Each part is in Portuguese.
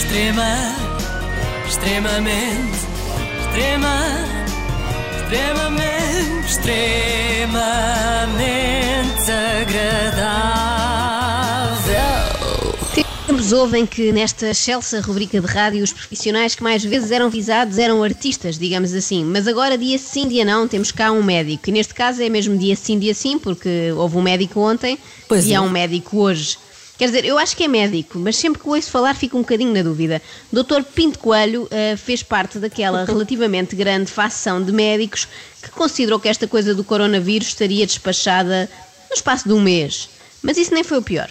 Extrema, extremamente, extrema, extremamente, extremamente agradável. Tempos houve em que nesta excelsa rubrica de rádio os profissionais que mais vezes eram visados eram artistas, digamos assim. Mas agora, dia sim, dia não, temos cá um médico. E neste caso é mesmo dia sim, dia sim, porque houve um médico ontem Pois e é. há um médico hoje. Quer dizer, eu acho que é médico, mas sempre que o ouço falar fico um bocadinho na dúvida. Dr. Pinto Coelho eh, fez parte daquela relativamente grande facção de médicos que considerou que esta coisa do coronavírus estaria despachada no espaço de um mês. Mas isso nem foi o pior.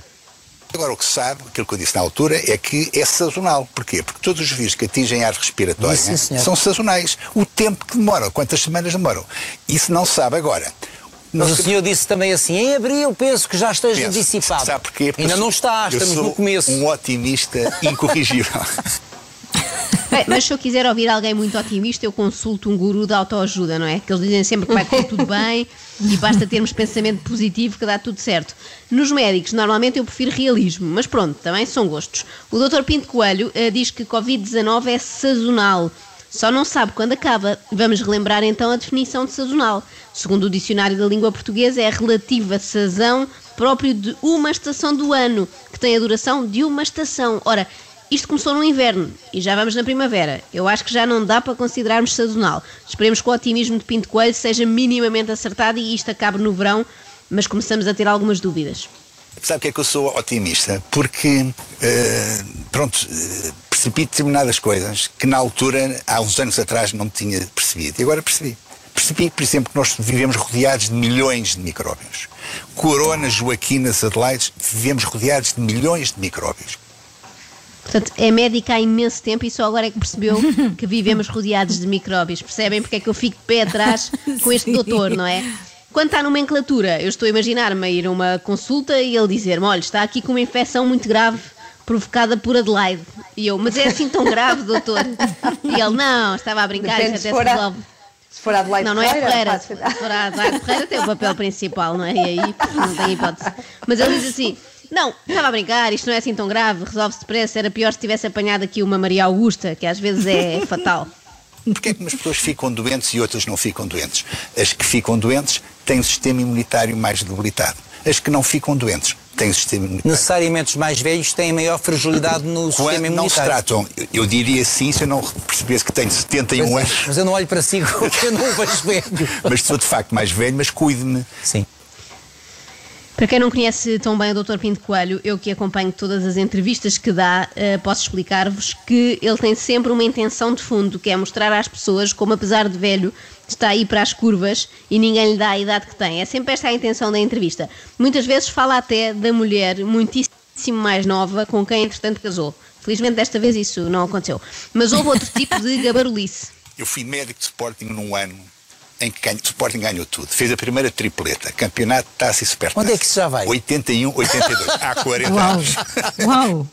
Agora, o que se sabe, aquilo que eu disse na altura, é que é sazonal. Porquê? Porque todos os vírus que atingem a respiratória Isso, são sazonais. O tempo que demoram, quantas semanas demoram. Isso não se sabe agora. Mas Nós o senhor disse também assim, em abril penso que já esteja Penso. dissipado. Sabe porquê? Porque Ainda não está, eu estamos sou no começo. um otimista incorrigível. Bem, mas se eu quiser ouvir alguém muito otimista, eu consulto um guru de autoajuda, não é? Que eles dizem sempre que vai correr tudo bem e basta termos pensamento positivo que dá tudo certo. Nos médicos, normalmente eu prefiro realismo, mas pronto, também são gostos. O Dr. Pinto Coelho eh, diz que Covid-19 é sazonal. Só não sabe quando acaba. Vamos relembrar então a definição de sazonal. Segundo o Dicionário da Língua Portuguesa, é a relativa sazão próprio de uma estação do ano, que tem a duração de uma estação. Ora, isto começou no inverno e já vamos na primavera. Eu acho que já não dá para considerarmos sazonal. Esperemos que o otimismo de Pinto Coelho seja minimamente acertado e isto acabe no verão, mas começamos a ter algumas dúvidas. Sabe porque é que eu sou otimista? Porque, eh, pronto, eh, percebi determinadas coisas que na altura, há uns anos atrás, não tinha percebido. E agora percebi. Percebi, por exemplo, que nós vivemos rodeados de milhões de micróbios. Corona, Joaquinas, Adelaides, vivemos rodeados de milhões de micróbios. Portanto, é médica há imenso tempo e só agora é que percebeu que vivemos rodeados de micróbios. Percebem porque é que eu fico de pé atrás com este doutor, não é? Quanto à nomenclatura, eu estou a imaginar-me a ir a uma consulta e ele dizer-me: olha, está aqui com uma infecção muito grave provocada por Adelaide. E eu, mas é assim tão grave, doutor? E ele, não, estava a brincar, Depende isso se até se a- resolve. Se for a Adelaide Não, não é Ferreira. pode Se for a Adelaide Ferreira tem o papel principal, não é? E aí não tem hipótese. Mas ele diz assim: não, estava a brincar, isto não é assim tão grave, resolve-se depressa, era pior se tivesse apanhado aqui uma Maria Augusta, que às vezes é fatal. Porquê é que umas pessoas ficam doentes e outras não ficam doentes? As que ficam doentes têm o sistema imunitário mais debilitado. As que não ficam doentes têm sistema imunitário. Necessariamente os mais velhos têm maior fragilidade no sistema Quando não se imunitário. tratam, eu- diria sim se eu não percebesse que tenho 71 Pois é, anos, Mas eu não olho para si porque eu não o vejo velho. mas sou de facto mais velho, mas cuide-me. Sim. Para quem não conhece tão bem o Dr. Pinto Coelho, eu que acompanho todas as entrevistas que dá, eh, posso explicar-vos que ele tem sempre uma intenção de fundo, que é mostrar às pessoas como, apesar de velho, está aí para as curvas e ninguém lhe dá a idade que tem. É sempre esta a intenção da entrevista. Muitas vezes fala até da mulher muitíssimo mais nova com quem, entretanto, casou. Felizmente desta vez isso não aconteceu. Mas houve outro tipo de gabarulice. Eu fui médico de Sporting num ano em que ganho, o Sporting ganhou tudo. Fez a primeira tripleta, campeonato, taça e supertaça. Onde é que isso já vai? 81, 82, há 40 Uau! anos. Uau!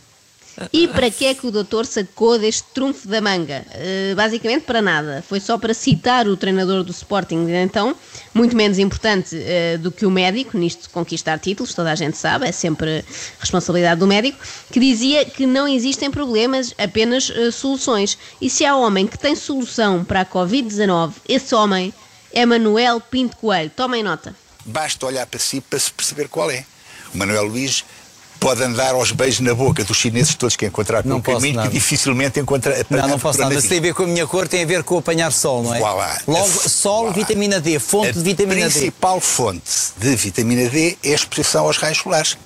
E para que é que o doutor sacou deste trunfo da manga? Eh, basicamente para nada. Foi só para citar o treinador do Sporting de então, muito menos importante eh, do que o médico, nisto de conquistar títulos, toda a gente sabe, é sempre responsabilidade do médico, que dizia que não existem problemas, apenas eh, soluções. E se há homem que tem solução para a Covid-19, esse homem é Manuel Pinto Coelho. Tomem nota. Basta olhar para si para se perceber qual é. O Manuel Luís pode andar aos beijos na boca dos chineses todos que encontrar Não posso caminho nada. que dificilmente encontra Não, não posso nada. Isso tem a ver com a minha cor, tem a ver com apanhar sol, não é? Voilá. Logo, A- sol, voilá. vitamina D, fonte de vitamina A D. principal fonte de vitamina D é a exposição aos raios solares.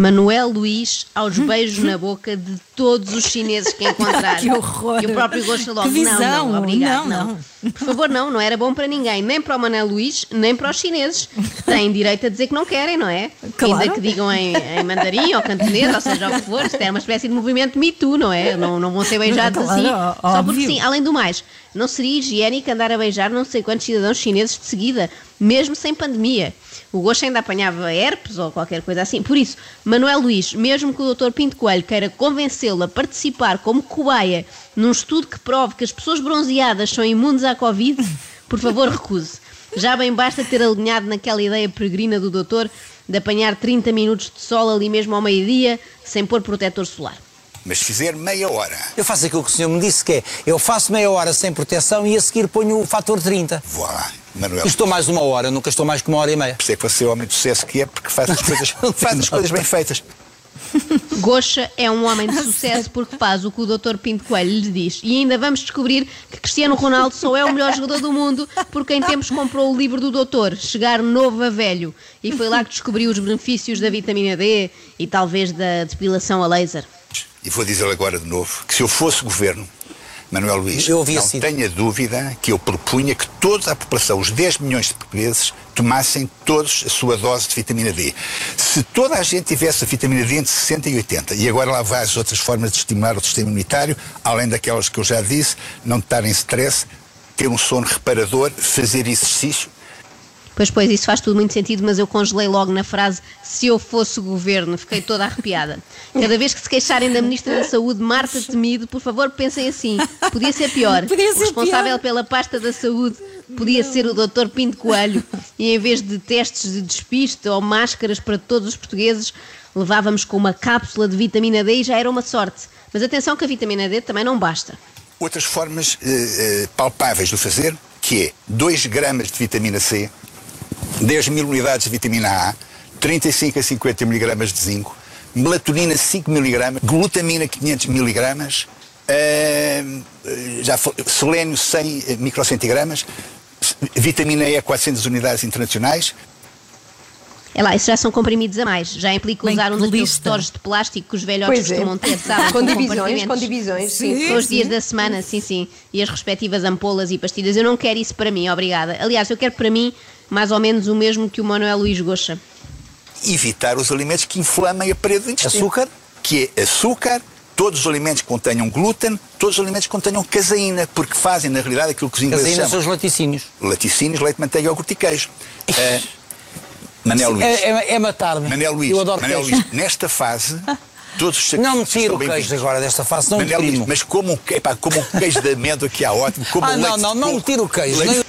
Manuel Luís aos beijos na boca de todos os chineses que encontrar. Que horror. E o próprio gosto logo. Não, não, obrigado. Não, Não, Por favor, não, não era bom para ninguém, nem para o Manuel Luís, nem para os chineses. Têm direito a dizer que não querem, não é? Claro. Ainda que digam em, em mandarim ou cantonês, ou seja, o que for, isto é uma espécie de movimento Me Too, não é? Não, não vão ser beijados Claro, assim. ó- Só porque sim, além do mais, não seria higiênico andar a beijar não sei quantos cidadãos chineses de seguida, mesmo sem pandemia. O Gosto ainda apanhava herpes ou qualquer coisa assim. Por isso, Manuel Luís, mesmo que o Dr. Pinto Coelho queira convencê-lo a participar como cobaia num estudo que prove que as pessoas bronzeadas são imunes à Covid, por favor, recuse. Já bem basta ter alinhado naquela ideia peregrina do doutor de apanhar 30 minutos de sol ali mesmo ao meio-dia, sem pôr protetor solar. Mas se fizer meia hora, Eu faço aquilo que o senhor me disse, que é, eu faço meia hora sem proteção e a seguir ponho o fator 30. voilà, Manuel. E estou mais uma hora, nunca estou mais que uma hora e meia. Por isso é que você é o homem de sucesso que é, porque faz as coisas, faz as coisas bem feitas. Gocha é um homem de sucesso porque faz o que o Dr. Pinto Coelho lhe diz. E ainda vamos descobrir que Cristiano Ronaldo só é o melhor jogador do mundo porque em tempos comprou o livro do doutor, Chegar Novo a Velho. E foi lá que descobriu os benefícios da vitamina D e talvez da depilação a laser. E vou dizer agora de novo que se eu fosse governo, Manuel Luís, não tenha dúvida que eu propunha que toda a população, os 10 milhões de portugueses, tomassem todos a sua dose de vitamina D. Se toda a gente tivesse a vitamina D entre 60 e 80, e agora lá vai as outras formas de estimular o sistema imunitário, além daquelas que eu já disse, não estar em stress, ter um sono reparador, fazer exercício, Pois, pois, isso faz tudo muito sentido, mas eu congelei logo na frase se eu fosse governo, fiquei toda arrepiada. Cada vez que se queixarem da Ministra da Saúde, Marta Temido, por favor, pensem assim, podia ser pior. Podia ser o responsável pior. pela pasta da saúde podia ser o Dr. Pinto Coelho e em vez de testes de despiste ou máscaras para todos os portugueses, levávamos com uma cápsula de vitamina D e já era uma sorte. Mas atenção que a vitamina D também não basta. outras formas eh, eh, palpáveis de o fazer, que é 2 gramas de vitamina C, 10 mil unidades de vitamina A, 35 a 50 miligramas de zinco, melatonina 5 miligramas, glutamina 500 miligramas, fal- selênio 100 microcentigramas, vitamina E 400 unidades internacionais, É lá, isso já são comprimidos a mais. Já implica Bem, usar um que daqueles lista. stores de plástico que os velhotes Pois é. costumam ter, sabe? Com divisões, compartimentos. com divisões, sim. São os dias da semana, sim, sim. E as respectivas ampolas e pastilhas. Eu não quero isso para mim, obrigada. Aliás, eu quero para mim mais ou menos o mesmo que o Manuel Luís Goxa. evitar os alimentos que inflamem a parede do intestino. Açúcar? Que é açúcar, todos os alimentos que contenham glúten, todos os alimentos que contenham caseína, porque fazem, na realidade, aquilo que os ingleses Caseína são chamam os laticínios. laticínios, leite, manteiga, iogurte e queijo. Eh, Manel Luís, É, é, é matar-me. Manel Luís, Eu adoro Manel queijo. Luís, nesta fase, todos os Não me sacrifícios tiro o queijo agora desta face, não me Manel Luís, mas como um, epá, como um queijo de amêndoa que há ótimo, como Ah, não, leite não, de não me tiro o queijo. leite-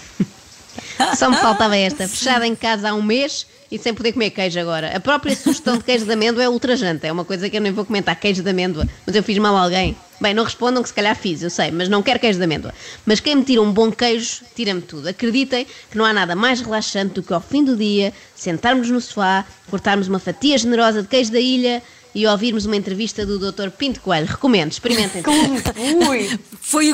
Só me faltava esta, fechada em casa há um mês e sem poder comer queijo agora. A própria sugestão de queijo de amêndoa é ultrajante, é uma coisa que eu nem vou comentar, queijo de amêndoa. Mas eu fiz mal a alguém. Bem, não respondam que se calhar fiz, eu sei, mas não quero queijo de amêndoa. Mas quem me tira um bom queijo, tira-me tudo. Acreditem que não há nada mais relaxante do que ao fim do dia sentarmos no sofá, cortarmos uma fatia generosa de queijo da ilha e ouvirmos uma entrevista do Dr. Pinto Coelho. Recomendo, experimentem. Ui! Foi o